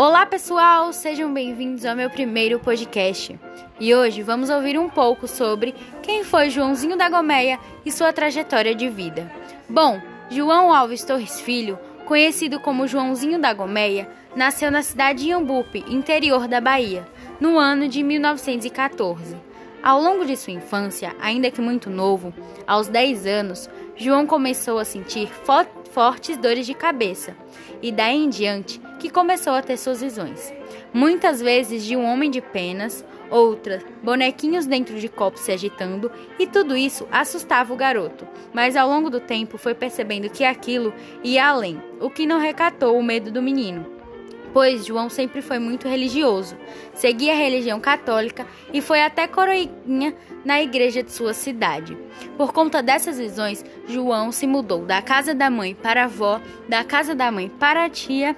Olá pessoal, sejam bem-vindos ao meu primeiro podcast. E hoje vamos ouvir um pouco sobre quem foi Joãozinho da Gomeia e sua trajetória de vida. Bom, João Alves Torres Filho, conhecido como Joãozinho da Gomeia, nasceu na cidade de Iambupe, interior da Bahia, no ano de 1914. Ao longo de sua infância, ainda que muito novo, aos 10 anos, João começou a sentir fortes dores de cabeça e daí em diante que começou a ter suas visões. Muitas vezes de um homem de penas, outras bonequinhos dentro de copos se agitando, e tudo isso assustava o garoto. Mas ao longo do tempo foi percebendo que aquilo ia além, o que não recatou o medo do menino pois João sempre foi muito religioso. Seguia a religião católica e foi até coroinha na igreja de sua cidade. Por conta dessas visões, João se mudou da casa da mãe para a avó, da casa da mãe para a tia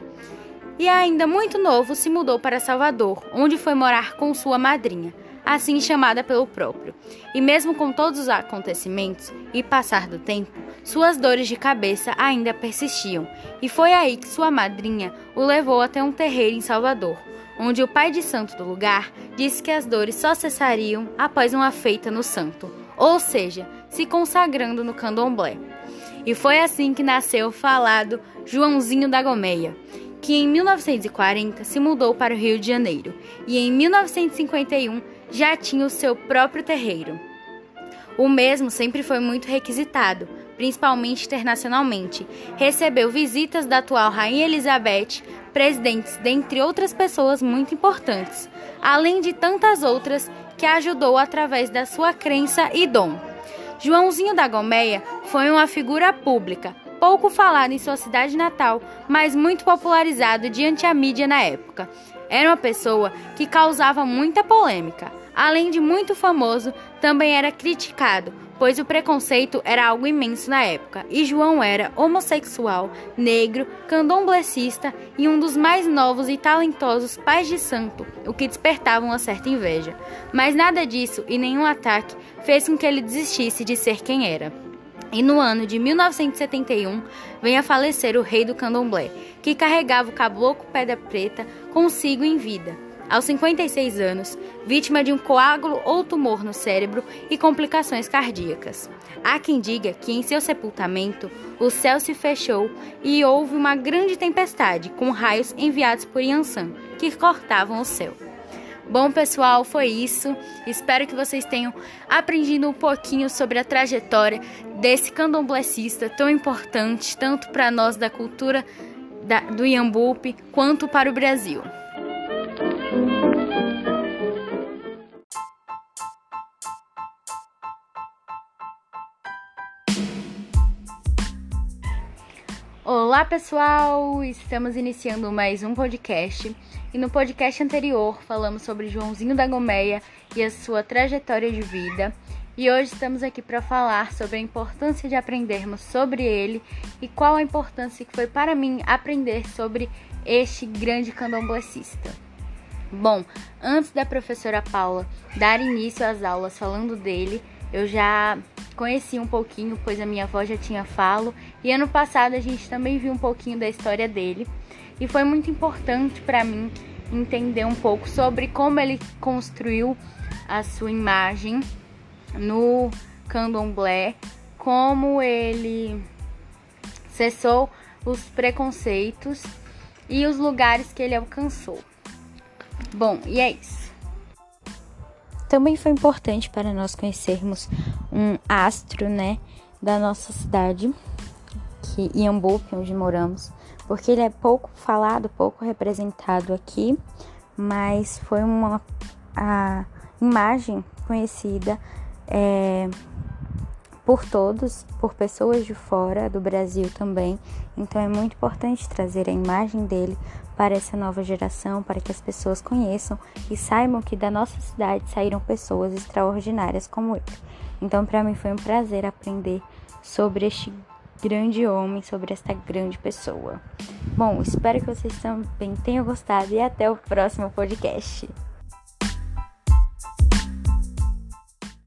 e ainda muito novo se mudou para Salvador, onde foi morar com sua madrinha assim chamada pelo próprio. E mesmo com todos os acontecimentos e passar do tempo, suas dores de cabeça ainda persistiam, e foi aí que sua madrinha o levou até um terreiro em Salvador, onde o pai de santo do lugar disse que as dores só cessariam após uma feita no santo, ou seja, se consagrando no candomblé. E foi assim que nasceu o falado Joãozinho da Gomeia, que em 1940 se mudou para o Rio de Janeiro e em 1951 já tinha o seu próprio terreiro. O mesmo sempre foi muito requisitado, principalmente internacionalmente. Recebeu visitas da atual Rainha Elizabeth, presidentes, dentre outras pessoas muito importantes, além de tantas outras que ajudou através da sua crença e dom. Joãozinho da Gomeia foi uma figura pública, pouco falado em sua cidade natal, mas muito popularizado diante a mídia na época. Era uma pessoa que causava muita polêmica. Além de muito famoso, também era criticado, pois o preconceito era algo imenso na época, e João era homossexual, negro, candomblessista e um dos mais novos e talentosos pais de santo, o que despertava uma certa inveja. Mas nada disso e nenhum ataque fez com que ele desistisse de ser quem era. E no ano de 1971 vem a falecer o rei do candomblé, que carregava o caboclo Pedra Preta consigo em vida aos 56 anos, vítima de um coágulo ou tumor no cérebro e complicações cardíacas. Há quem diga que em seu sepultamento o céu se fechou e houve uma grande tempestade com raios enviados por Yansan que cortavam o céu. Bom, pessoal, foi isso. Espero que vocês tenham aprendido um pouquinho sobre a trajetória desse candomblessista tão importante, tanto para nós da cultura da, do Iambupe quanto para o Brasil. Olá pessoal, estamos iniciando mais um podcast. E no podcast anterior falamos sobre Joãozinho da Gomeia e a sua trajetória de vida. E hoje estamos aqui para falar sobre a importância de aprendermos sobre ele e qual a importância que foi para mim aprender sobre este grande candomblessista. Bom, antes da professora Paula dar início às aulas falando dele, eu já conheci um pouquinho, pois a minha avó já tinha falo, e ano passado a gente também viu um pouquinho da história dele, e foi muito importante para mim entender um pouco sobre como ele construiu a sua imagem no candomblé, como ele cessou os preconceitos e os lugares que ele alcançou. Bom, e é isso. Também foi importante para nós conhecermos um astro, né, da nossa cidade, que Iambupe, onde moramos, porque ele é pouco falado, pouco representado aqui, mas foi uma a imagem conhecida é, por todos, por pessoas de fora do Brasil também. Então é muito importante trazer a imagem dele para essa nova geração, para que as pessoas conheçam e saibam que da nossa cidade saíram pessoas extraordinárias como ele. Então para mim foi um prazer aprender sobre este grande homem, sobre esta grande pessoa. Bom, espero que vocês também tenham gostado e até o próximo podcast.